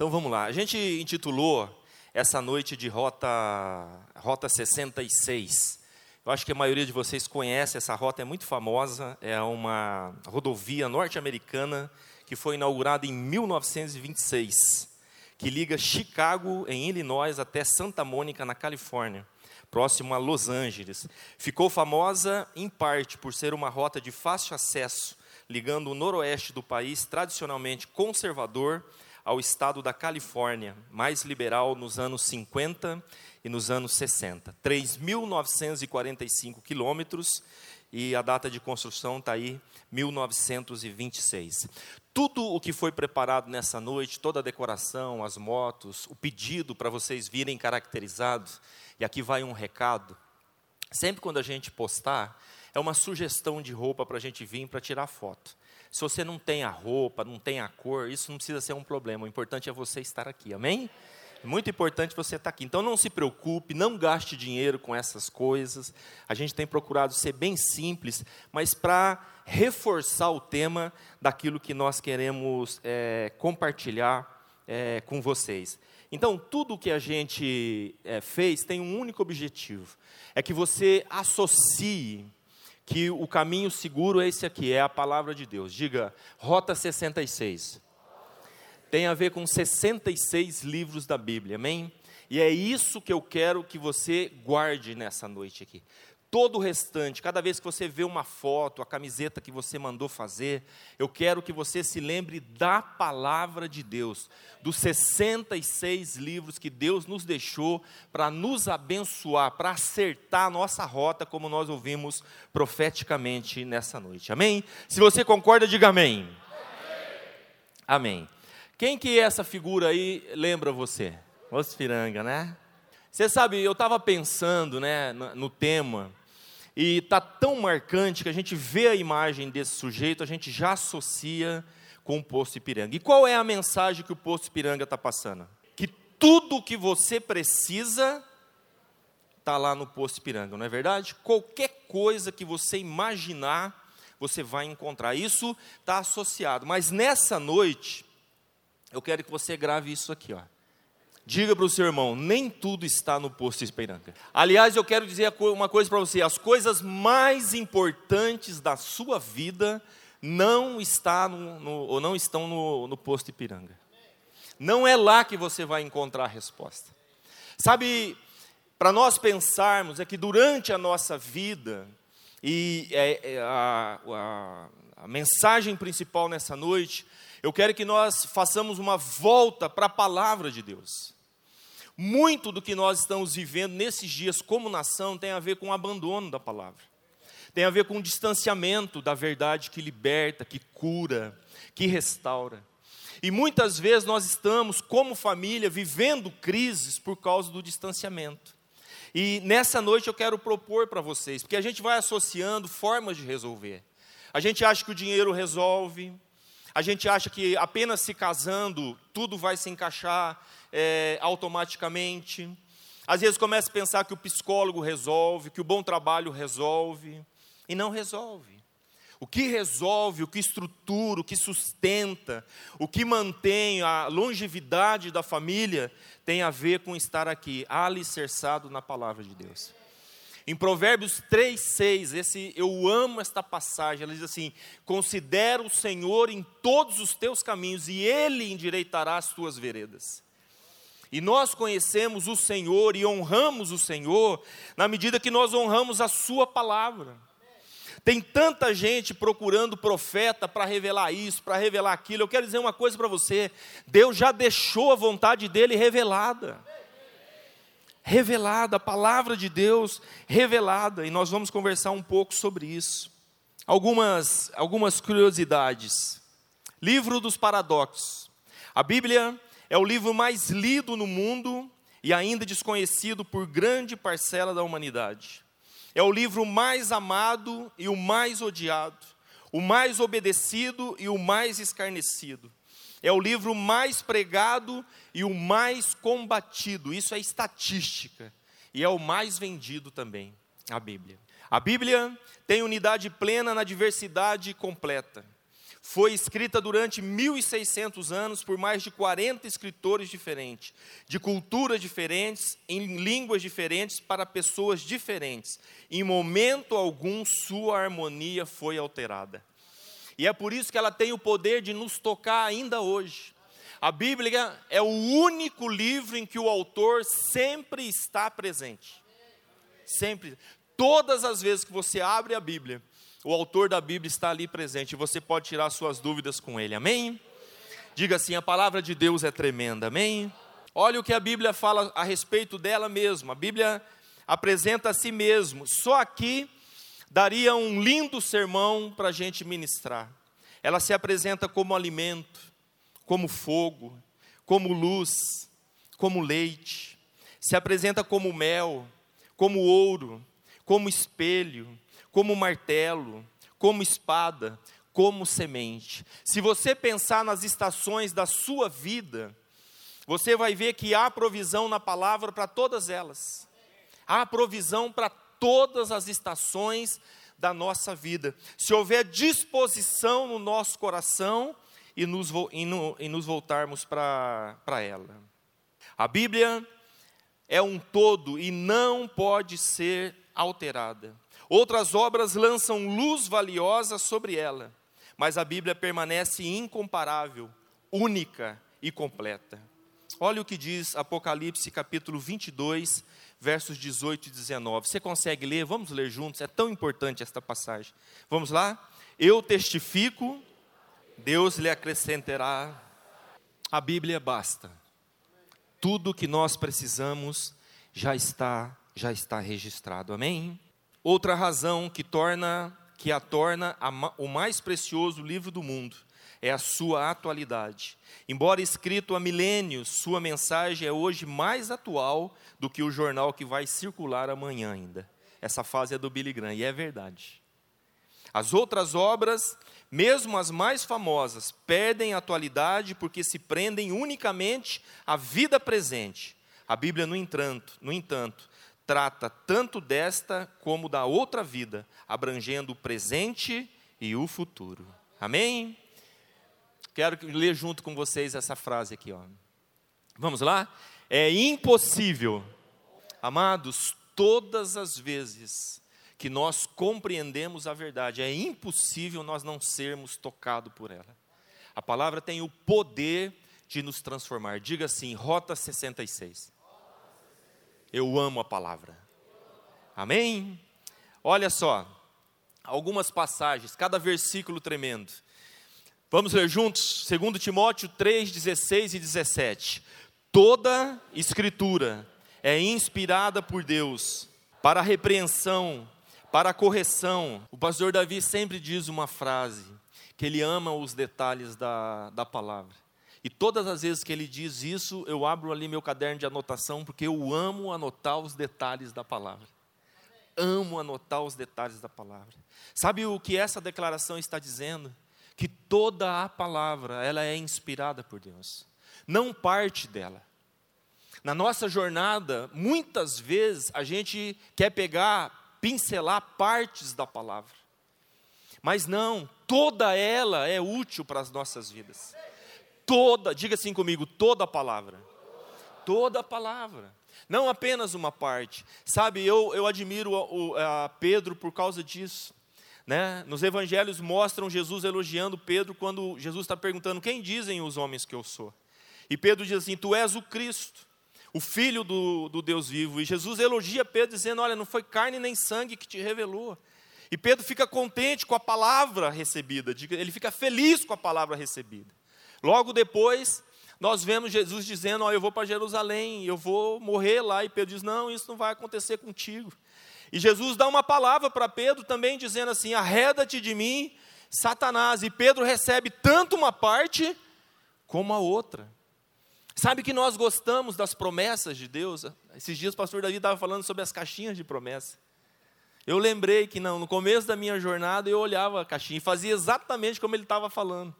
Então vamos lá. A gente intitulou essa noite de Rota, rota 66. Eu acho que a maioria de vocês conhece essa rota, é muito famosa. É uma rodovia norte-americana que foi inaugurada em 1926, que liga Chicago, em Illinois, até Santa Mônica, na Califórnia próximo a Los Angeles. Ficou famosa, em parte, por ser uma rota de fácil acesso, ligando o noroeste do país, tradicionalmente conservador, ao estado da Califórnia, mais liberal nos anos 50 e nos anos 60. 3.945 quilômetros e a data de construção está aí, 1926. Tudo o que foi preparado nessa noite, toda a decoração, as motos, o pedido para vocês virem caracterizados, e aqui vai um recado. Sempre quando a gente postar, é uma sugestão de roupa para a gente vir para tirar foto. Se você não tem a roupa, não tem a cor, isso não precisa ser um problema. O importante é você estar aqui, amém? Muito importante você estar aqui. Então não se preocupe, não gaste dinheiro com essas coisas. A gente tem procurado ser bem simples, mas para reforçar o tema daquilo que nós queremos é, compartilhar é, com vocês. Então, tudo o que a gente é, fez tem um único objetivo: é que você associe que o caminho seguro é esse aqui, é a palavra de Deus. Diga, Rota 66. Tem a ver com 66 livros da Bíblia, amém? E é isso que eu quero que você guarde nessa noite aqui todo o restante, cada vez que você vê uma foto, a camiseta que você mandou fazer, eu quero que você se lembre da palavra de Deus, dos 66 livros que Deus nos deixou para nos abençoar, para acertar a nossa rota, como nós ouvimos profeticamente nessa noite. Amém? Se você concorda, diga amém. Amém. amém. Quem que é essa figura aí lembra você? Os Piranga, né? Você sabe, eu estava pensando né, no, no tema, e está tão marcante que a gente vê a imagem desse sujeito, a gente já associa com o posto Ipiranga. E qual é a mensagem que o posto Ipiranga está passando? Que tudo o que você precisa está lá no posto Ipiranga, não é verdade? Qualquer coisa que você imaginar, você vai encontrar. Isso está associado. Mas nessa noite, eu quero que você grave isso aqui, ó. Diga para o seu irmão, nem tudo está no posto Esperanca. Aliás, eu quero dizer uma coisa para você: as coisas mais importantes da sua vida não, está no, no, ou não estão no, no posto Ipiranga. Não é lá que você vai encontrar a resposta. Sabe, para nós pensarmos é que durante a nossa vida, e é, é a, a, a mensagem principal nessa noite, eu quero que nós façamos uma volta para a palavra de Deus. Muito do que nós estamos vivendo nesses dias como nação tem a ver com o abandono da palavra. Tem a ver com o distanciamento da verdade que liberta, que cura, que restaura. E muitas vezes nós estamos, como família, vivendo crises por causa do distanciamento. E nessa noite eu quero propor para vocês, porque a gente vai associando formas de resolver. A gente acha que o dinheiro resolve, a gente acha que apenas se casando tudo vai se encaixar é, automaticamente. Às vezes começa a pensar que o psicólogo resolve, que o bom trabalho resolve, e não resolve. O que resolve, o que estrutura, o que sustenta, o que mantém a longevidade da família, tem a ver com estar aqui, alicerçado na palavra de Deus. Em Provérbios 3,6, esse eu amo esta passagem, ela diz assim: considera o Senhor em todos os teus caminhos, e Ele endireitará as tuas veredas. E nós conhecemos o Senhor e honramos o Senhor na medida que nós honramos a Sua palavra. Tem tanta gente procurando profeta para revelar isso, para revelar aquilo. Eu quero dizer uma coisa para você: Deus já deixou a vontade dele revelada. Revelada, a palavra de Deus revelada, e nós vamos conversar um pouco sobre isso. Algumas, algumas curiosidades. Livro dos Paradoxos. A Bíblia é o livro mais lido no mundo e ainda desconhecido por grande parcela da humanidade. É o livro mais amado e o mais odiado, o mais obedecido e o mais escarnecido. É o livro mais pregado e o mais combatido. Isso é estatística. E é o mais vendido também, a Bíblia. A Bíblia tem unidade plena na diversidade completa. Foi escrita durante 1600 anos por mais de 40 escritores diferentes, de culturas diferentes, em línguas diferentes, para pessoas diferentes. Em momento algum, sua harmonia foi alterada. E é por isso que ela tem o poder de nos tocar ainda hoje. A Bíblia é o único livro em que o autor sempre está presente. Sempre. Todas as vezes que você abre a Bíblia, o autor da Bíblia está ali presente você pode tirar suas dúvidas com ele. Amém? Diga assim: a palavra de Deus é tremenda. Amém? Olha o que a Bíblia fala a respeito dela mesma. A Bíblia apresenta a si mesmo. Só aqui daria um lindo sermão para a gente ministrar. Ela se apresenta como alimento, como fogo, como luz, como leite. Se apresenta como mel, como ouro, como espelho, como martelo, como espada, como semente. Se você pensar nas estações da sua vida, você vai ver que há provisão na palavra para todas elas. Há provisão para todas as estações da nossa vida. Se houver disposição no nosso coração e nos, e no, e nos voltarmos para ela. A Bíblia é um todo e não pode ser alterada. Outras obras lançam luz valiosa sobre ela, mas a Bíblia permanece incomparável, única e completa. Olha o que diz Apocalipse capítulo 22, versos 18 e 19. Você consegue ler? Vamos ler juntos, é tão importante esta passagem. Vamos lá? Eu testifico, Deus lhe acrescentará. A Bíblia basta. Tudo que nós precisamos já está já está registrado. Amém? Outra razão que torna que a torna a, o mais precioso livro do mundo é a sua atualidade. Embora escrito há milênios, sua mensagem é hoje mais atual do que o jornal que vai circular amanhã ainda. Essa fase é do Billy Graham e é verdade. As outras obras, mesmo as mais famosas, perdem atualidade porque se prendem unicamente à vida presente. A Bíblia, no entanto, no entanto, trata tanto desta como da outra vida, abrangendo o presente e o futuro. Amém? Quero ler junto com vocês essa frase aqui, ó. Vamos lá? É impossível, amados, todas as vezes que nós compreendemos a verdade, é impossível nós não sermos tocados por ela. A palavra tem o poder de nos transformar. Diga assim, Rota 66. Eu amo a palavra. Amém? Olha só, algumas passagens, cada versículo tremendo. Vamos ler juntos? 2 Timóteo 3, 16 e 17. Toda escritura é inspirada por Deus para a repreensão, para a correção. O pastor Davi sempre diz uma frase, que ele ama os detalhes da, da palavra. E todas as vezes que ele diz isso, eu abro ali meu caderno de anotação, porque eu amo anotar os detalhes da palavra. Amo anotar os detalhes da palavra. Sabe o que essa declaração está dizendo? Que toda a palavra, ela é inspirada por Deus. Não parte dela. Na nossa jornada, muitas vezes a gente quer pegar, pincelar partes da palavra. Mas não, toda ela é útil para as nossas vidas toda, diga assim comigo, toda a palavra. Toda a palavra. Não apenas uma parte. Sabe, eu, eu admiro o, a Pedro por causa disso. Né? Nos evangelhos mostram Jesus elogiando Pedro quando Jesus está perguntando: Quem dizem os homens que eu sou? E Pedro diz assim: Tu és o Cristo, o Filho do, do Deus vivo. E Jesus elogia Pedro, dizendo: Olha, não foi carne nem sangue que te revelou. E Pedro fica contente com a palavra recebida, ele fica feliz com a palavra recebida. Logo depois, nós vemos Jesus dizendo: oh, Eu vou para Jerusalém, eu vou morrer lá. E Pedro diz: Não, isso não vai acontecer contigo. E Jesus dá uma palavra para Pedro também, dizendo assim: Arreda-te de mim, Satanás. E Pedro recebe tanto uma parte como a outra. Sabe que nós gostamos das promessas de Deus? Esses dias o pastor Davi estava falando sobre as caixinhas de promessa. Eu lembrei que não, no começo da minha jornada eu olhava a caixinha e fazia exatamente como ele estava falando.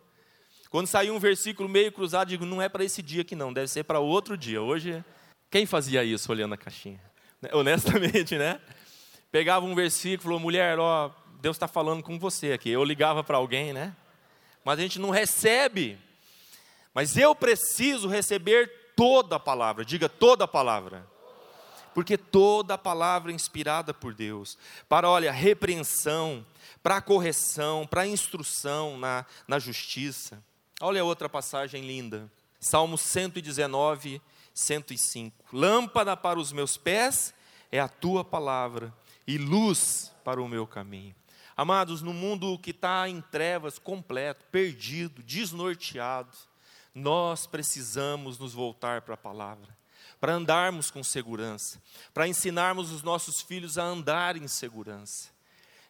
Quando saiu um versículo meio cruzado, digo, não é para esse dia aqui não, deve ser para outro dia. Hoje, quem fazia isso olhando a caixinha? Honestamente, né? Pegava um versículo, mulher, ó, Deus está falando com você aqui. Eu ligava para alguém, né? mas a gente não recebe. Mas eu preciso receber toda a palavra, diga toda a palavra. Porque toda a palavra é inspirada por Deus, para, olha, repreensão, para correção, para instrução na, na justiça. Olha outra passagem linda. Salmo 119, 105. Lâmpada para os meus pés é a tua palavra e luz para o meu caminho. Amados, no mundo que está em trevas completo, perdido, desnorteado, nós precisamos nos voltar para a palavra, para andarmos com segurança, para ensinarmos os nossos filhos a andar em segurança.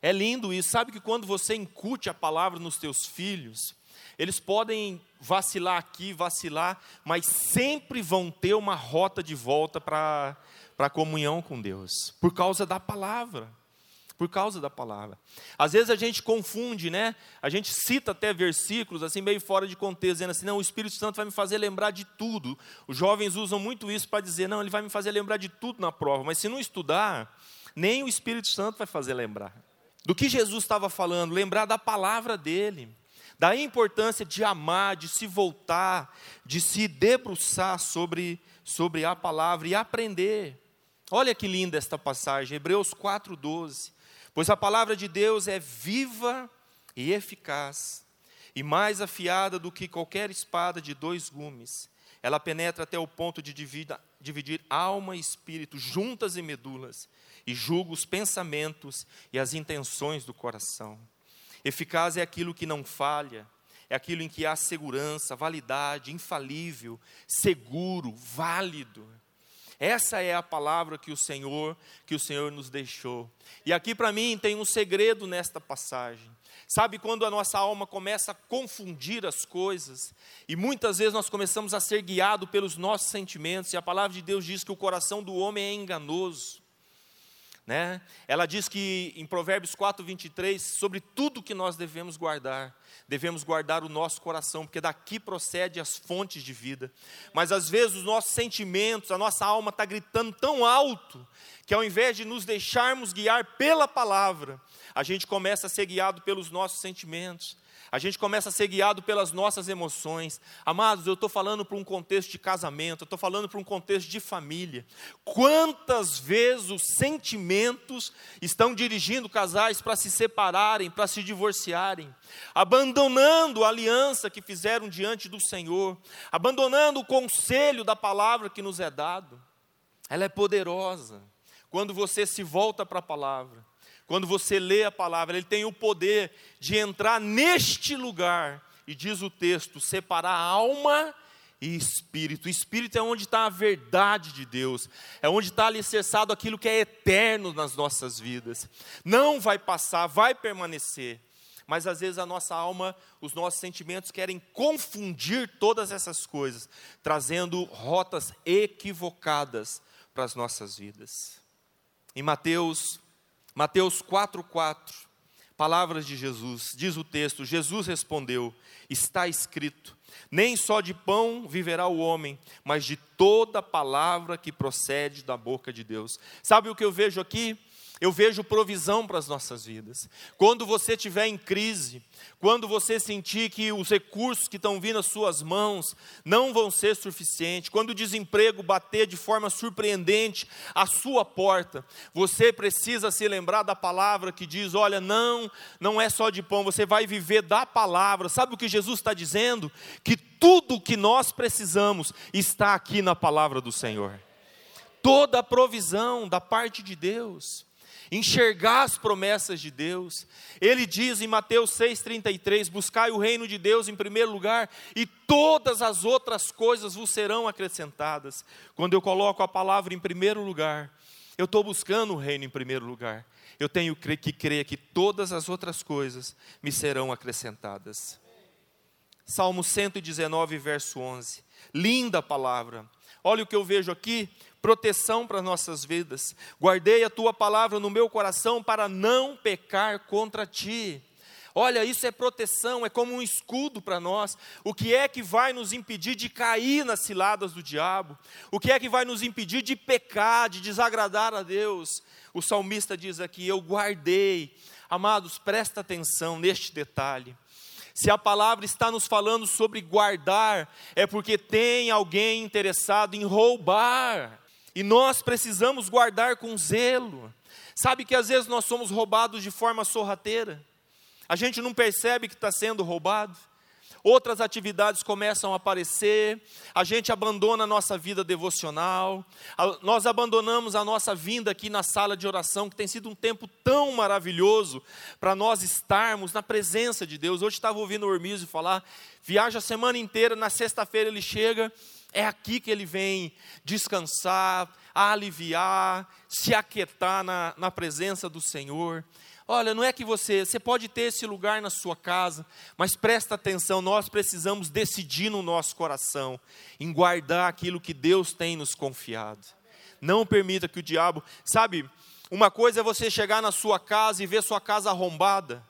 É lindo isso, sabe que quando você incute a palavra nos teus filhos, eles podem vacilar aqui, vacilar, mas sempre vão ter uma rota de volta para a comunhão com Deus, por causa da palavra. Por causa da palavra. Às vezes a gente confunde, né? A gente cita até versículos assim meio fora de contexto, dizendo assim: não, o Espírito Santo vai me fazer lembrar de tudo. Os jovens usam muito isso para dizer: não, ele vai me fazer lembrar de tudo na prova. Mas se não estudar, nem o Espírito Santo vai fazer lembrar. Do que Jesus estava falando, lembrar da palavra dele da importância de amar, de se voltar, de se debruçar sobre, sobre a palavra e aprender. Olha que linda esta passagem, Hebreus 4,12. Pois a palavra de Deus é viva e eficaz, e mais afiada do que qualquer espada de dois gumes. Ela penetra até o ponto de dividir, dividir alma e espírito, juntas e medulas, e julga os pensamentos e as intenções do coração. Eficaz é aquilo que não falha, é aquilo em que há segurança, validade, infalível, seguro, válido. Essa é a palavra que o Senhor, que o Senhor nos deixou. E aqui para mim tem um segredo nesta passagem. Sabe quando a nossa alma começa a confundir as coisas, e muitas vezes nós começamos a ser guiados pelos nossos sentimentos, e a palavra de Deus diz que o coração do homem é enganoso. Né? Ela diz que em Provérbios 4, 23, sobre tudo que nós devemos guardar, devemos guardar o nosso coração, porque daqui procede as fontes de vida. Mas às vezes os nossos sentimentos, a nossa alma está gritando tão alto, que ao invés de nos deixarmos guiar pela palavra, a gente começa a ser guiado pelos nossos sentimentos, a gente começa a ser guiado pelas nossas emoções. Amados, eu estou falando para um contexto de casamento, eu estou falando para um contexto de família. Quantas vezes os sentimentos estão dirigindo casais para se separarem, para se divorciarem, abandonando a aliança que fizeram diante do Senhor, abandonando o conselho da palavra que nos é dado. Ela é poderosa. Quando você se volta para a palavra, quando você lê a palavra, ele tem o poder de entrar neste lugar, e diz o texto: separar alma e espírito. O espírito é onde está a verdade de Deus, é onde está alicerçado aquilo que é eterno nas nossas vidas. Não vai passar, vai permanecer. Mas às vezes a nossa alma, os nossos sentimentos querem confundir todas essas coisas, trazendo rotas equivocadas para as nossas vidas. Em Mateus Mateus 4,4, palavras de Jesus, diz o texto: Jesus respondeu: Está escrito, nem só de pão viverá o homem, mas de toda palavra que procede da boca de Deus. Sabe o que eu vejo aqui? Eu vejo provisão para as nossas vidas. Quando você estiver em crise, quando você sentir que os recursos que estão vindo às suas mãos não vão ser suficientes, quando o desemprego bater de forma surpreendente à sua porta, você precisa se lembrar da palavra que diz: olha, não, não é só de pão, você vai viver da palavra. Sabe o que Jesus está dizendo? Que tudo o que nós precisamos está aqui na palavra do Senhor. Toda a provisão da parte de Deus enxergar as promessas de Deus. Ele diz em Mateus 6,33: Buscai o reino de Deus em primeiro lugar, e todas as outras coisas vos serão acrescentadas. Quando eu coloco a palavra em primeiro lugar, eu estou buscando o reino em primeiro lugar. Eu tenho que crer que todas as outras coisas me serão acrescentadas. Salmo 119, verso 11. Linda palavra. Olha o que eu vejo aqui: proteção para nossas vidas. Guardei a tua palavra no meu coração para não pecar contra ti. Olha, isso é proteção, é como um escudo para nós. O que é que vai nos impedir de cair nas ciladas do diabo? O que é que vai nos impedir de pecar, de desagradar a Deus? O salmista diz aqui: Eu guardei. Amados, presta atenção neste detalhe. Se a palavra está nos falando sobre guardar, é porque tem alguém interessado em roubar. E nós precisamos guardar com zelo. Sabe que às vezes nós somos roubados de forma sorrateira. A gente não percebe que está sendo roubado outras atividades começam a aparecer, a gente abandona a nossa vida devocional, a, nós abandonamos a nossa vinda aqui na sala de oração, que tem sido um tempo tão maravilhoso para nós estarmos na presença de Deus. Hoje estava ouvindo o Ormizo falar, viaja a semana inteira, na sexta-feira ele chega, é aqui que ele vem descansar, aliviar, se aquietar na, na presença do Senhor. Olha, não é que você, você pode ter esse lugar na sua casa, mas presta atenção, nós precisamos decidir no nosso coração em guardar aquilo que Deus tem nos confiado. Não permita que o diabo, sabe, uma coisa é você chegar na sua casa e ver sua casa arrombada.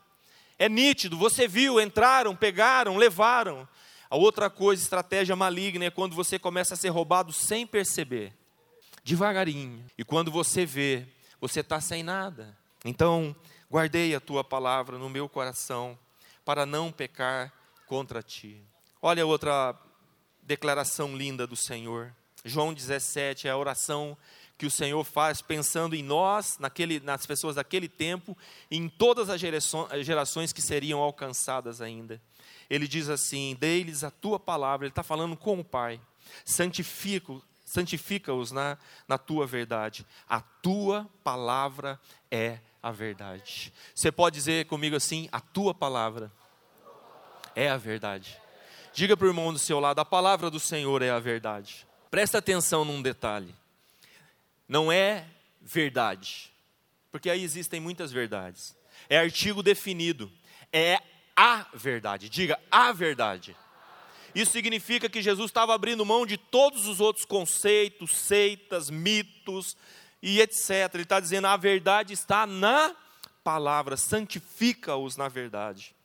É nítido, você viu, entraram, pegaram, levaram. A outra coisa, estratégia maligna, é quando você começa a ser roubado sem perceber, devagarinho. E quando você vê, você está sem nada. Então, Guardei a tua palavra no meu coração para não pecar contra ti. Olha outra declaração linda do Senhor. João 17 é a oração que o Senhor faz pensando em nós, naquele, nas pessoas daquele tempo, e em todas as gerações que seriam alcançadas ainda. Ele diz assim: Dê-lhes a tua palavra. Ele está falando com o Pai. Santifica-os santifica na, na tua verdade. A tua palavra é a verdade. Você pode dizer comigo assim: a tua palavra é a verdade. Diga para o irmão do seu lado: a palavra do Senhor é a verdade. Presta atenção num detalhe. Não é verdade, porque aí existem muitas verdades. É artigo definido. É a verdade. Diga a verdade. Isso significa que Jesus estava abrindo mão de todos os outros conceitos, seitas, mitos, e etc. Ele está dizendo: a verdade está na palavra, santifica-os na verdade.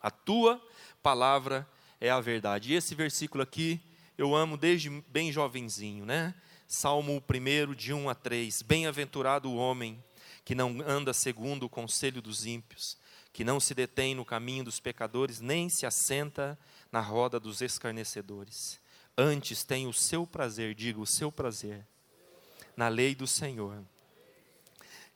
A tua palavra é a verdade. E esse versículo aqui eu amo desde bem jovenzinho, né? Salmo 1, de 1 a 3. Bem-aventurado o homem que não anda segundo o conselho dos ímpios, que não se detém no caminho dos pecadores, nem se assenta na roda dos escarnecedores. Antes tem o seu prazer, digo, o seu prazer na lei do Senhor.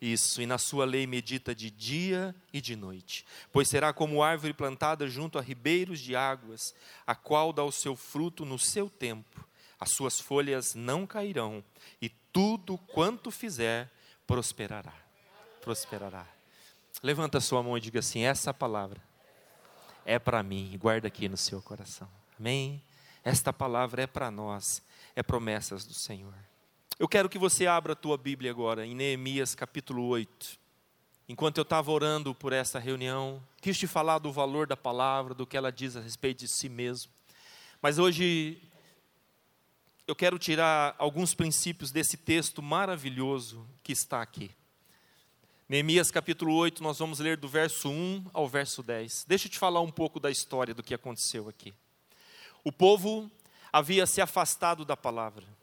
Isso, e na sua lei medita de dia e de noite. Pois será como árvore plantada junto a ribeiros de águas, a qual dá o seu fruto no seu tempo. As suas folhas não cairão, e tudo quanto fizer prosperará. Prosperará. Levanta a sua mão e diga assim: essa palavra é para mim, guarda aqui no seu coração. Amém? Esta palavra é para nós, é promessas do Senhor. Eu quero que você abra a tua Bíblia agora, em Neemias capítulo 8. Enquanto eu estava orando por essa reunião, quis te falar do valor da palavra, do que ela diz a respeito de si mesmo. Mas hoje eu quero tirar alguns princípios desse texto maravilhoso que está aqui. Neemias capítulo 8, nós vamos ler do verso 1 ao verso 10. Deixa eu te falar um pouco da história do que aconteceu aqui. O povo havia se afastado da palavra.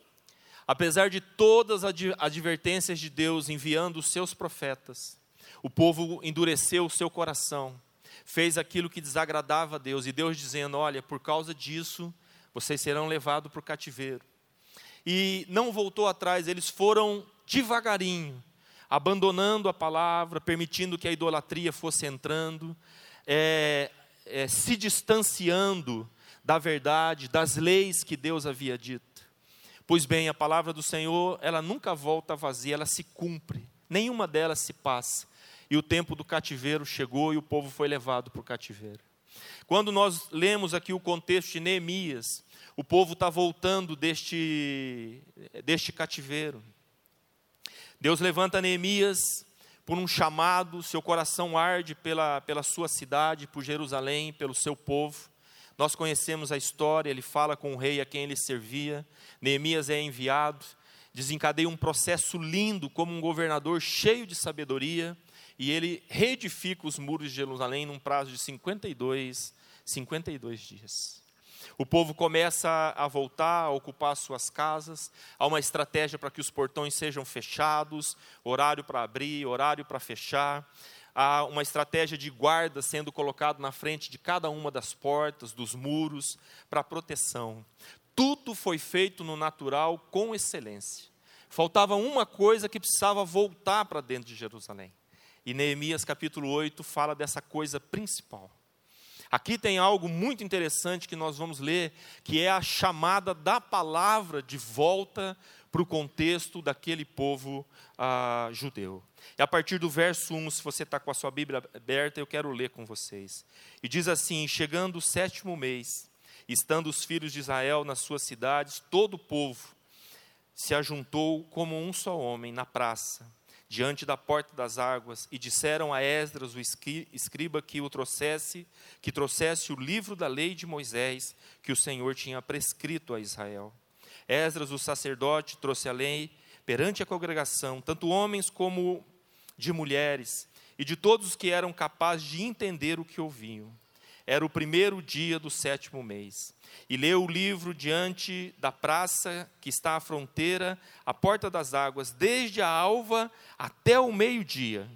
Apesar de todas as advertências de Deus enviando os seus profetas, o povo endureceu o seu coração, fez aquilo que desagradava a Deus, e Deus dizendo: Olha, por causa disso, vocês serão levados para o cativeiro. E não voltou atrás, eles foram devagarinho, abandonando a palavra, permitindo que a idolatria fosse entrando, é, é, se distanciando da verdade, das leis que Deus havia dito. Pois bem, a palavra do Senhor, ela nunca volta vazia, ela se cumpre. Nenhuma delas se passa. E o tempo do cativeiro chegou e o povo foi levado para o cativeiro. Quando nós lemos aqui o contexto de Neemias, o povo está voltando deste, deste cativeiro. Deus levanta Neemias por um chamado, seu coração arde pela, pela sua cidade, por Jerusalém, pelo seu povo. Nós conhecemos a história, ele fala com o rei a quem ele servia. Neemias é enviado, desencadeia um processo lindo, como um governador cheio de sabedoria, e ele reedifica os muros de Jerusalém num prazo de 52, 52 dias. O povo começa a voltar, a ocupar suas casas, há uma estratégia para que os portões sejam fechados, horário para abrir, horário para fechar há uma estratégia de guarda sendo colocado na frente de cada uma das portas, dos muros, para proteção. Tudo foi feito no natural com excelência. Faltava uma coisa que precisava voltar para dentro de Jerusalém. E Neemias capítulo 8 fala dessa coisa principal. Aqui tem algo muito interessante que nós vamos ler, que é a chamada da palavra de volta para o contexto daquele povo ah, judeu. E a partir do verso 1, se você está com a sua Bíblia aberta, eu quero ler com vocês. E diz assim: Chegando o sétimo mês, estando os filhos de Israel nas suas cidades, todo o povo se ajuntou como um só homem na praça, diante da porta das águas, e disseram a Esdras, o escriba, que o trouxesse, que trouxesse o livro da lei de Moisés, que o Senhor tinha prescrito a Israel. Esdras, o sacerdote, trouxe a lei perante a congregação, tanto homens como de mulheres, e de todos os que eram capazes de entender o que ouviam. Era o primeiro dia do sétimo mês. E leu o livro diante da praça que está à fronteira, à porta das águas, desde a alva até o meio-dia,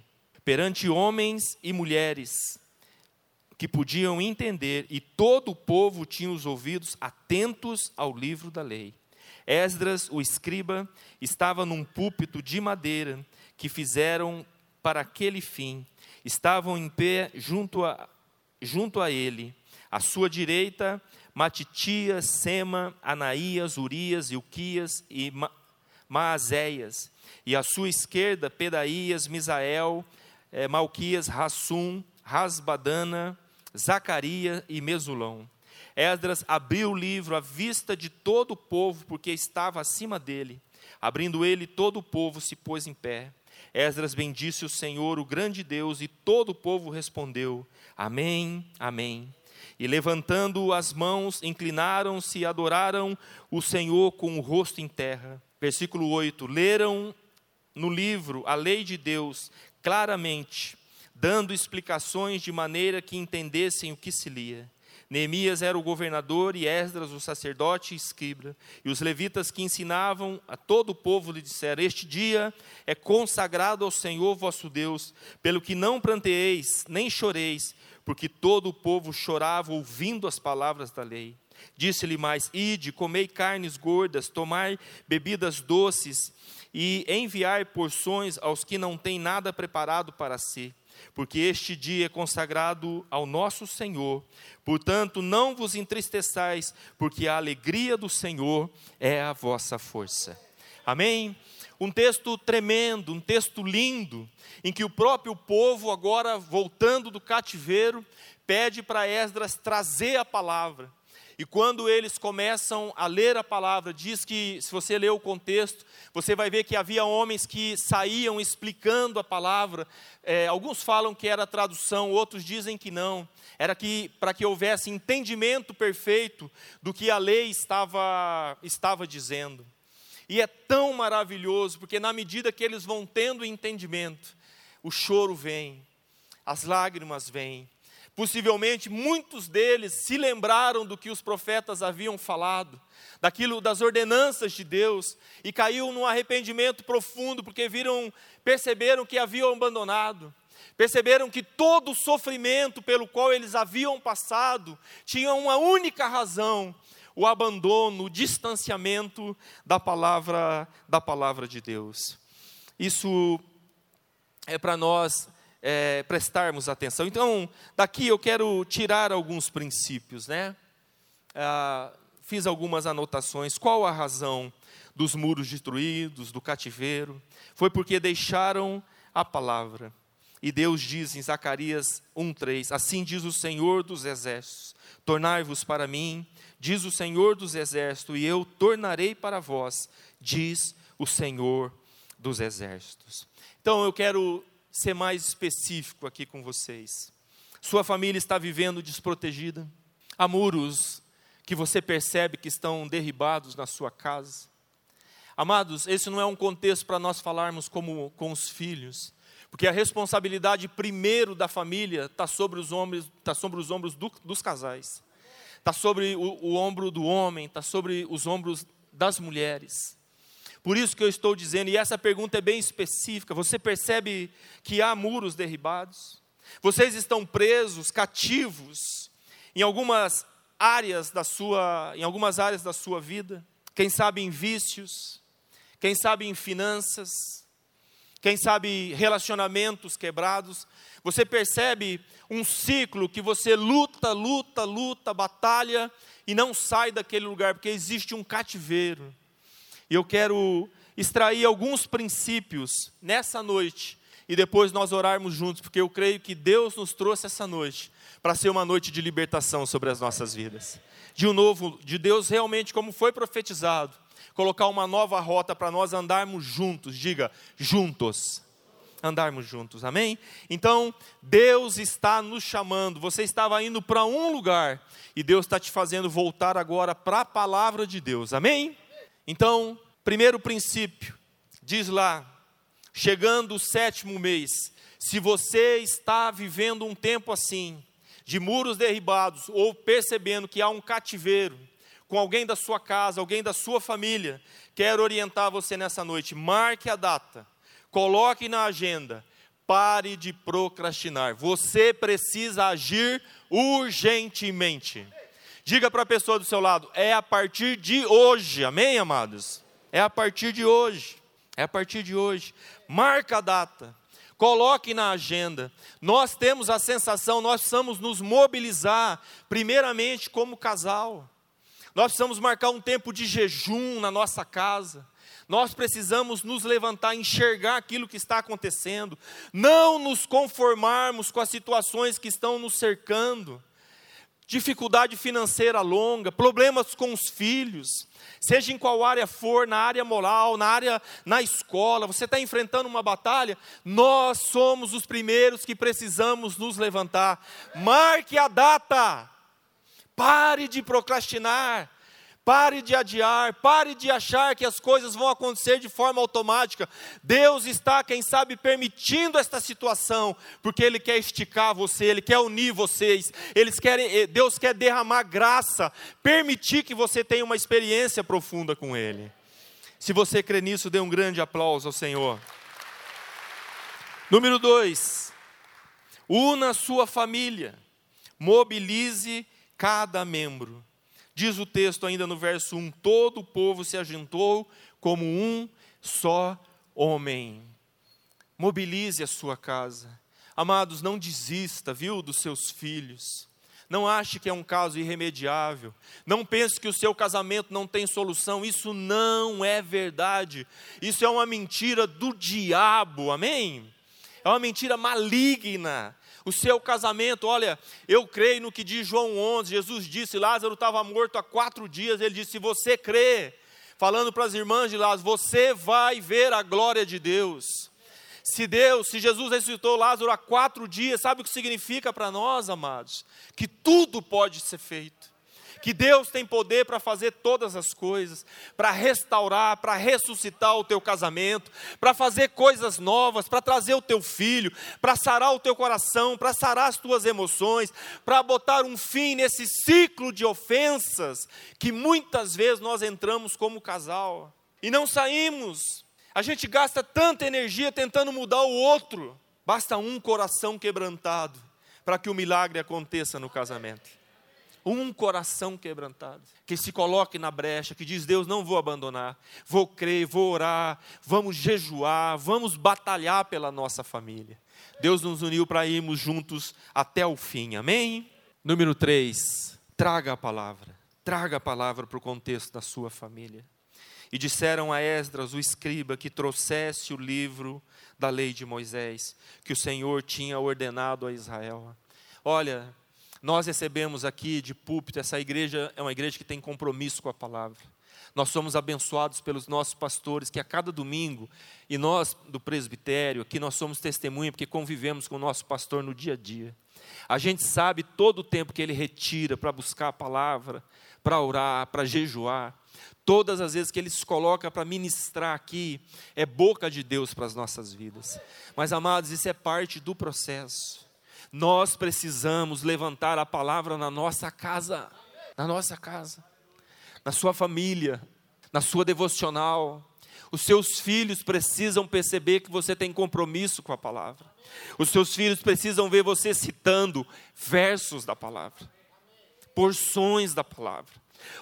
perante homens e mulheres que podiam entender, e todo o povo tinha os ouvidos atentos ao livro da lei. Esdras, o escriba, estava num púlpito de madeira que fizeram para aquele fim. Estavam em pé junto a, junto a ele, à sua direita, Matitias, Sema, Anaías, Urias, Ilquias e Ma Maazéias, e à sua esquerda, Pedaías, Misael, eh, Malquias, Rassum, Rasbadana, Zacarias e Mesulão. Esdras abriu o livro à vista de todo o povo, porque estava acima dele. Abrindo ele, todo o povo se pôs em pé. Esdras bendisse o Senhor, o grande Deus, e todo o povo respondeu: Amém, Amém. E levantando as mãos, inclinaram-se e adoraram o Senhor com o rosto em terra. Versículo 8: Leram no livro a lei de Deus claramente, dando explicações de maneira que entendessem o que se lia. Neemias era o governador e Esdras o sacerdote e escriba. E os levitas que ensinavam a todo o povo lhe disseram: Este dia é consagrado ao Senhor vosso Deus, pelo que não planteeis, nem choreis, porque todo o povo chorava ouvindo as palavras da lei. Disse-lhe mais: Ide, comei carnes gordas, tomai bebidas doces e enviai porções aos que não têm nada preparado para si porque este dia é consagrado ao nosso Senhor. Portanto, não vos entristeçais, porque a alegria do Senhor é a vossa força. Amém? Um texto tremendo, um texto lindo, em que o próprio povo, agora voltando do cativeiro, pede para Esdras trazer a palavra. E quando eles começam a ler a palavra, diz que, se você ler o contexto, você vai ver que havia homens que saíam explicando a palavra. É, alguns falam que era tradução, outros dizem que não. Era que para que houvesse entendimento perfeito do que a lei estava, estava dizendo. E é tão maravilhoso, porque na medida que eles vão tendo entendimento, o choro vem, as lágrimas vêm, Possivelmente muitos deles se lembraram do que os profetas haviam falado, daquilo das ordenanças de Deus e caiu num arrependimento profundo porque viram, perceberam que haviam abandonado. Perceberam que todo o sofrimento pelo qual eles haviam passado tinha uma única razão: o abandono, o distanciamento da palavra da palavra de Deus. Isso é para nós é, prestarmos atenção. Então, daqui eu quero tirar alguns princípios, né? Ah, fiz algumas anotações. Qual a razão dos muros destruídos, do cativeiro? Foi porque deixaram a palavra. E Deus diz em Zacarias 1:3: Assim diz o Senhor dos exércitos: Tornai-vos para mim, diz o Senhor dos exércitos, e eu tornarei para vós, diz o Senhor dos exércitos. Então eu quero ser mais específico aqui com vocês. Sua família está vivendo desprotegida. Há muros que você percebe que estão derribados na sua casa. Amados, esse não é um contexto para nós falarmos como com os filhos, porque a responsabilidade primeiro da família está sobre os ombros, está sobre os ombros do, dos casais, está sobre o, o ombro do homem, está sobre os ombros das mulheres. Por isso que eu estou dizendo, e essa pergunta é bem específica: você percebe que há muros derribados? Vocês estão presos, cativos, em algumas áreas da sua, em algumas áreas da sua vida? Quem sabe em vícios, quem sabe em finanças, quem sabe relacionamentos quebrados. Você percebe um ciclo que você luta, luta, luta, batalha e não sai daquele lugar, porque existe um cativeiro. E eu quero extrair alguns princípios nessa noite e depois nós orarmos juntos, porque eu creio que Deus nos trouxe essa noite para ser uma noite de libertação sobre as nossas vidas. De um novo, de Deus realmente como foi profetizado, colocar uma nova rota para nós andarmos juntos. Diga, juntos. Andarmos juntos, amém? Então, Deus está nos chamando. Você estava indo para um lugar e Deus está te fazendo voltar agora para a palavra de Deus, amém? Então, primeiro princípio, diz lá, chegando o sétimo mês, se você está vivendo um tempo assim, de muros derribados, ou percebendo que há um cativeiro, com alguém da sua casa, alguém da sua família, quero orientar você nessa noite. Marque a data, coloque na agenda, pare de procrastinar. Você precisa agir urgentemente. Diga para a pessoa do seu lado, é a partir de hoje, amém, amados? É a partir de hoje, é a partir de hoje. Marca a data, coloque na agenda. Nós temos a sensação, nós precisamos nos mobilizar, primeiramente como casal. Nós precisamos marcar um tempo de jejum na nossa casa. Nós precisamos nos levantar, enxergar aquilo que está acontecendo, não nos conformarmos com as situações que estão nos cercando. Dificuldade financeira longa, problemas com os filhos, seja em qual área for, na área moral, na área na escola, você está enfrentando uma batalha, nós somos os primeiros que precisamos nos levantar. Marque a data. Pare de procrastinar. Pare de adiar, pare de achar que as coisas vão acontecer de forma automática. Deus está, quem sabe, permitindo esta situação, porque Ele quer esticar você, Ele quer unir vocês, Eles querem, eh, Deus quer derramar graça, permitir que você tenha uma experiência profunda com Ele. Se você crê nisso, dê um grande aplauso ao Senhor. Número dois, una sua família, mobilize cada membro. Diz o texto ainda no verso 1: todo o povo se ajuntou como um só homem. Mobilize a sua casa. Amados, não desista, viu, dos seus filhos. Não ache que é um caso irremediável. Não pense que o seu casamento não tem solução. Isso não é verdade. Isso é uma mentira do diabo. Amém? É uma mentira maligna o seu casamento. Olha, eu creio no que diz João 11. Jesus disse: Lázaro estava morto há quatro dias. Ele disse: Se você crê, falando para as irmãs de Lázaro, você vai ver a glória de Deus. Se Deus, se Jesus ressuscitou Lázaro há quatro dias, sabe o que significa para nós, amados? Que tudo pode ser feito que Deus tem poder para fazer todas as coisas, para restaurar, para ressuscitar o teu casamento, para fazer coisas novas, para trazer o teu filho, para sarar o teu coração, para sarar as tuas emoções, para botar um fim nesse ciclo de ofensas que muitas vezes nós entramos como casal e não saímos. A gente gasta tanta energia tentando mudar o outro. Basta um coração quebrantado para que o milagre aconteça no casamento um coração quebrantado, que se coloque na brecha, que diz: Deus, não vou abandonar, vou crer, vou orar, vamos jejuar, vamos batalhar pela nossa família. Deus nos uniu para irmos juntos até o fim, amém? Número 3, traga a palavra, traga a palavra para o contexto da sua família. E disseram a Esdras, o escriba, que trouxesse o livro da lei de Moisés, que o Senhor tinha ordenado a Israel. Olha, nós recebemos aqui de púlpito, essa igreja é uma igreja que tem compromisso com a palavra. Nós somos abençoados pelos nossos pastores, que a cada domingo, e nós do presbitério, aqui nós somos testemunha, porque convivemos com o nosso pastor no dia a dia. A gente sabe todo o tempo que ele retira para buscar a palavra, para orar, para jejuar. Todas as vezes que ele se coloca para ministrar aqui, é boca de Deus para as nossas vidas. Mas, amados, isso é parte do processo. Nós precisamos levantar a palavra na nossa casa, na nossa casa, na sua família, na sua devocional. Os seus filhos precisam perceber que você tem compromisso com a palavra. Os seus filhos precisam ver você citando versos da palavra, porções da palavra.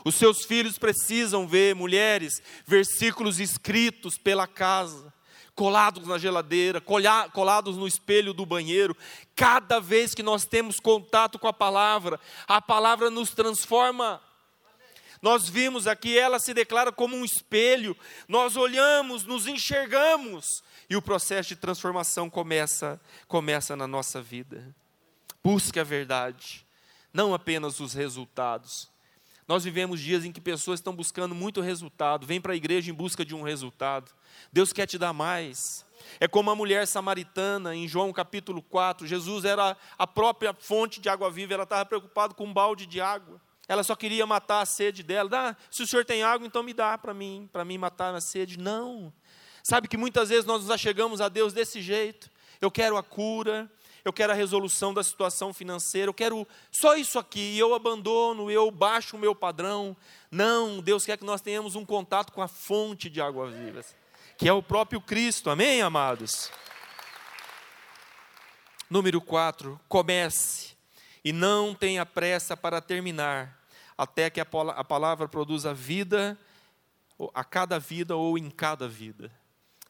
Os seus filhos precisam ver, mulheres, versículos escritos pela casa, colados na geladeira, colados no espelho do banheiro. Cada vez que nós temos contato com a palavra, a palavra nos transforma nós vimos aqui, ela se declara como um espelho. Nós olhamos, nos enxergamos e o processo de transformação começa, começa na nossa vida. Busque a verdade, não apenas os resultados. Nós vivemos dias em que pessoas estão buscando muito resultado, vem para a igreja em busca de um resultado. Deus quer te dar mais. É como a mulher samaritana em João capítulo 4. Jesus era a própria fonte de água viva, ela estava preocupada com um balde de água. Ela só queria matar a sede dela. Dá, se o senhor tem água, então me dá para mim, para mim matar a sede. Não. Sabe que muitas vezes nós nos achegamos a Deus desse jeito. Eu quero a cura, eu quero a resolução da situação financeira, eu quero só isso aqui, eu abandono, eu baixo o meu padrão. Não, Deus quer que nós tenhamos um contato com a fonte de águas vivas, que é o próprio Cristo, amém, amados? Número 4, comece e não tenha pressa para terminar, até que a palavra produza vida a cada vida ou em cada vida.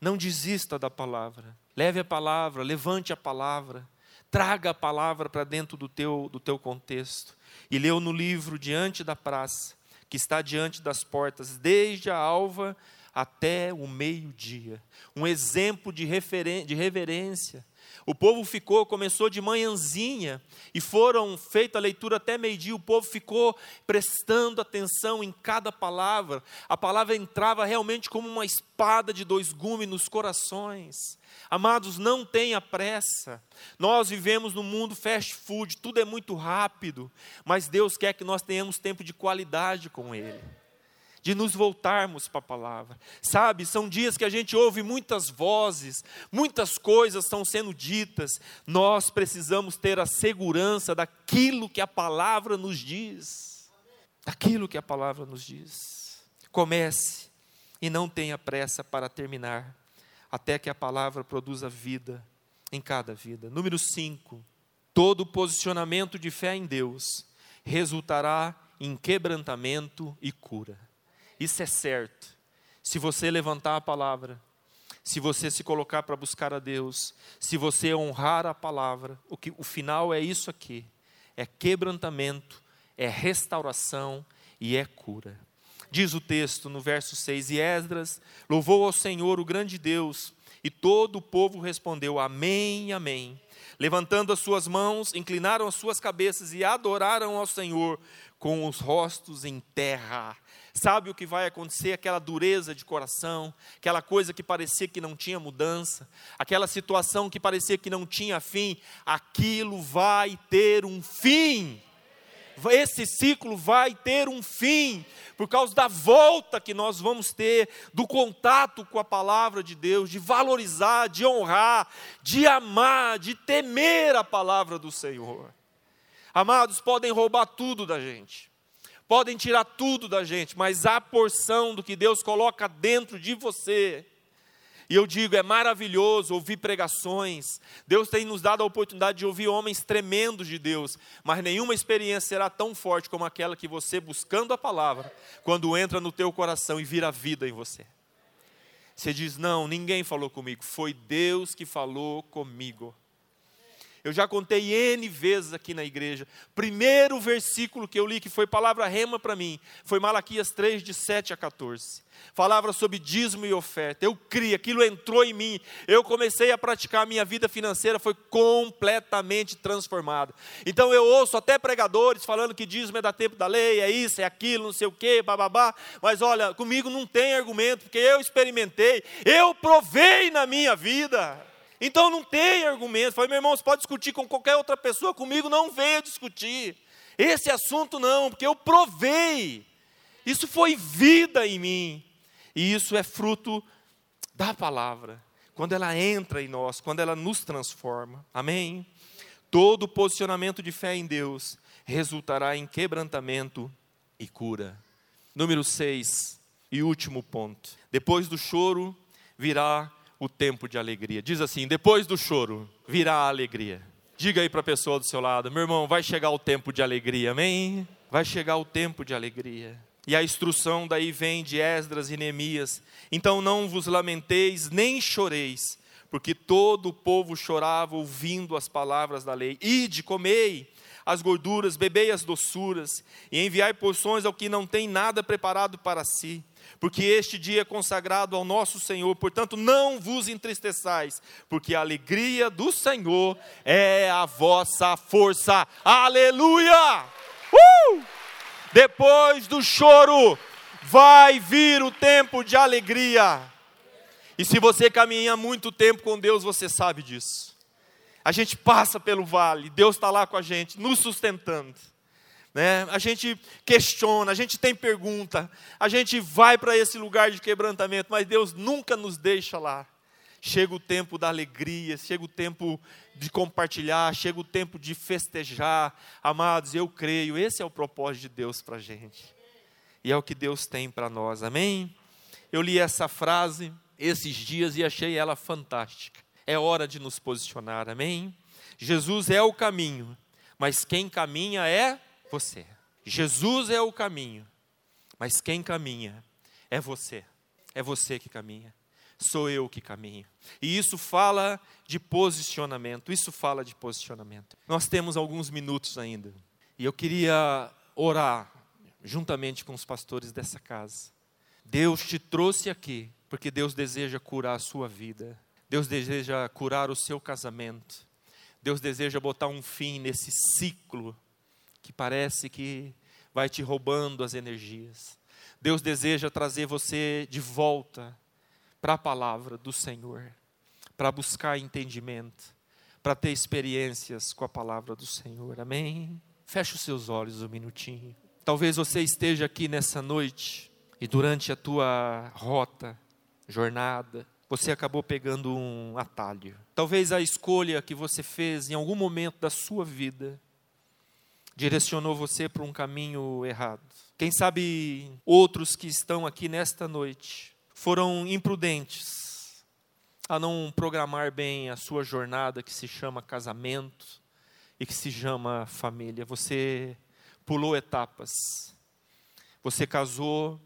Não desista da palavra. Leve a palavra, levante a palavra, traga a palavra para dentro do teu, do teu contexto. E leu no livro Diante da Praça, que está diante das portas, desde a alva até o meio-dia. Um exemplo de, de reverência o povo ficou, começou de manhãzinha e foram feita a leitura até meio-dia. O povo ficou prestando atenção em cada palavra. A palavra entrava realmente como uma espada de dois gumes nos corações. Amados, não tenha pressa. Nós vivemos no mundo fast food, tudo é muito rápido, mas Deus quer que nós tenhamos tempo de qualidade com Ele de nos voltarmos para a palavra. Sabe, são dias que a gente ouve muitas vozes, muitas coisas estão sendo ditas. Nós precisamos ter a segurança daquilo que a palavra nos diz. Daquilo que a palavra nos diz. Comece e não tenha pressa para terminar, até que a palavra produza vida em cada vida. Número 5. Todo posicionamento de fé em Deus resultará em quebrantamento e cura. Isso é certo. Se você levantar a palavra, se você se colocar para buscar a Deus, se você honrar a palavra, o, que, o final é isso aqui: é quebrantamento, é restauração e é cura. Diz o texto no verso 6: E Esdras louvou ao Senhor, o grande Deus, e todo o povo respondeu: Amém, Amém. Levantando as suas mãos, inclinaram as suas cabeças e adoraram ao Senhor com os rostos em terra sabe o que vai acontecer, aquela dureza de coração, aquela coisa que parecia que não tinha mudança, aquela situação que parecia que não tinha fim, aquilo vai ter um fim. Esse ciclo vai ter um fim, por causa da volta que nós vamos ter, do contato com a palavra de Deus, de valorizar, de honrar, de amar, de temer a palavra do Senhor. Amados, podem roubar tudo da gente, podem tirar tudo da gente, mas a porção do que Deus coloca dentro de você. E eu digo, é maravilhoso ouvir pregações. Deus tem nos dado a oportunidade de ouvir homens tremendos de Deus, mas nenhuma experiência será tão forte como aquela que você buscando a palavra, quando entra no teu coração e vira vida em você. Você diz: "Não, ninguém falou comigo, foi Deus que falou comigo". Eu já contei N vezes aqui na igreja. Primeiro versículo que eu li, que foi palavra rema para mim, foi Malaquias 3, de 7 a 14. Falava sobre dízimo e oferta. Eu criei, aquilo entrou em mim. Eu comecei a praticar minha vida financeira, foi completamente transformada. Então eu ouço até pregadores falando que dízimo é da tempo da lei, é isso, é aquilo, não sei o quê, bababá. Mas olha, comigo não tem argumento, porque eu experimentei, eu provei na minha vida. Então não tem argumento. Falei, meu irmão, você pode discutir com qualquer outra pessoa, comigo não venha discutir. Esse assunto não, porque eu provei. Isso foi vida em mim. E isso é fruto da palavra. Quando ela entra em nós, quando ela nos transforma. Amém? Todo posicionamento de fé em Deus resultará em quebrantamento e cura. Número 6. e último ponto. Depois do choro virá o tempo de alegria. Diz assim: depois do choro virá a alegria. Diga aí para a pessoa do seu lado, meu irmão, vai chegar o tempo de alegria, amém? Vai chegar o tempo de alegria. E a instrução daí vem de Esdras e Neemias. Então não vos lamenteis, nem choreis, porque todo o povo chorava ouvindo as palavras da lei. Ide, comei as gorduras, bebei as doçuras, e enviai porções ao que não tem nada preparado para si. Porque este dia é consagrado ao nosso Senhor, portanto não vos entristeçais, porque a alegria do Senhor é a vossa força. Aleluia! Uh! Depois do choro, vai vir o tempo de alegria. E se você caminha muito tempo com Deus, você sabe disso. A gente passa pelo vale, Deus está lá com a gente, nos sustentando. Né? A gente questiona, a gente tem pergunta, a gente vai para esse lugar de quebrantamento, mas Deus nunca nos deixa lá. Chega o tempo da alegria, chega o tempo de compartilhar, chega o tempo de festejar. Amados, eu creio, esse é o propósito de Deus para a gente. E é o que Deus tem para nós, amém? Eu li essa frase esses dias e achei ela fantástica. É hora de nos posicionar, amém? Jesus é o caminho, mas quem caminha é você. Jesus é o caminho, mas quem caminha é você. É você que caminha sou eu que caminho. E isso fala de posicionamento, isso fala de posicionamento. Nós temos alguns minutos ainda. E eu queria orar juntamente com os pastores dessa casa. Deus te trouxe aqui porque Deus deseja curar a sua vida. Deus deseja curar o seu casamento. Deus deseja botar um fim nesse ciclo que parece que vai te roubando as energias. Deus deseja trazer você de volta para a palavra do Senhor, para buscar entendimento, para ter experiências com a palavra do Senhor. Amém? Feche os seus olhos um minutinho. Talvez você esteja aqui nessa noite e durante a tua rota, jornada, você acabou pegando um atalho. Talvez a escolha que você fez em algum momento da sua vida direcionou você para um caminho errado. Quem sabe outros que estão aqui nesta noite foram imprudentes a não programar bem a sua jornada que se chama casamento e que se chama família. Você pulou etapas. Você casou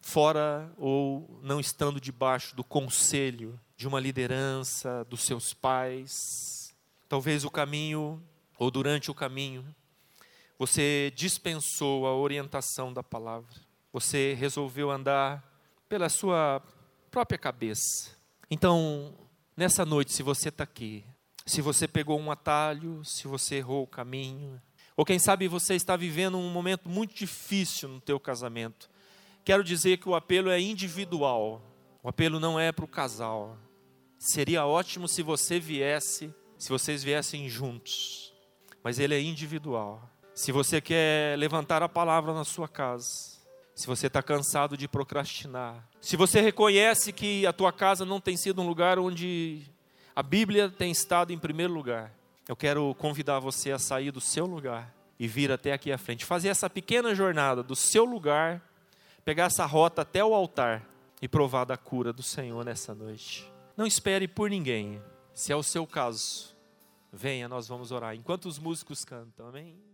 fora ou não estando debaixo do conselho de uma liderança dos seus pais. Talvez o caminho ou durante o caminho você dispensou a orientação da palavra. Você resolveu andar pela sua própria cabeça. Então, nessa noite, se você está aqui, se você pegou um atalho, se você errou o caminho, ou quem sabe você está vivendo um momento muito difícil no teu casamento, quero dizer que o apelo é individual. O apelo não é para o casal. Seria ótimo se você viesse, se vocês viessem juntos, mas ele é individual. Se você quer levantar a palavra na sua casa, se você está cansado de procrastinar, se você reconhece que a tua casa não tem sido um lugar onde a Bíblia tem estado em primeiro lugar, eu quero convidar você a sair do seu lugar e vir até aqui à frente, fazer essa pequena jornada do seu lugar, pegar essa rota até o altar e provar da cura do Senhor nessa noite. Não espere por ninguém. Se é o seu caso, venha, nós vamos orar. Enquanto os músicos cantam, amém?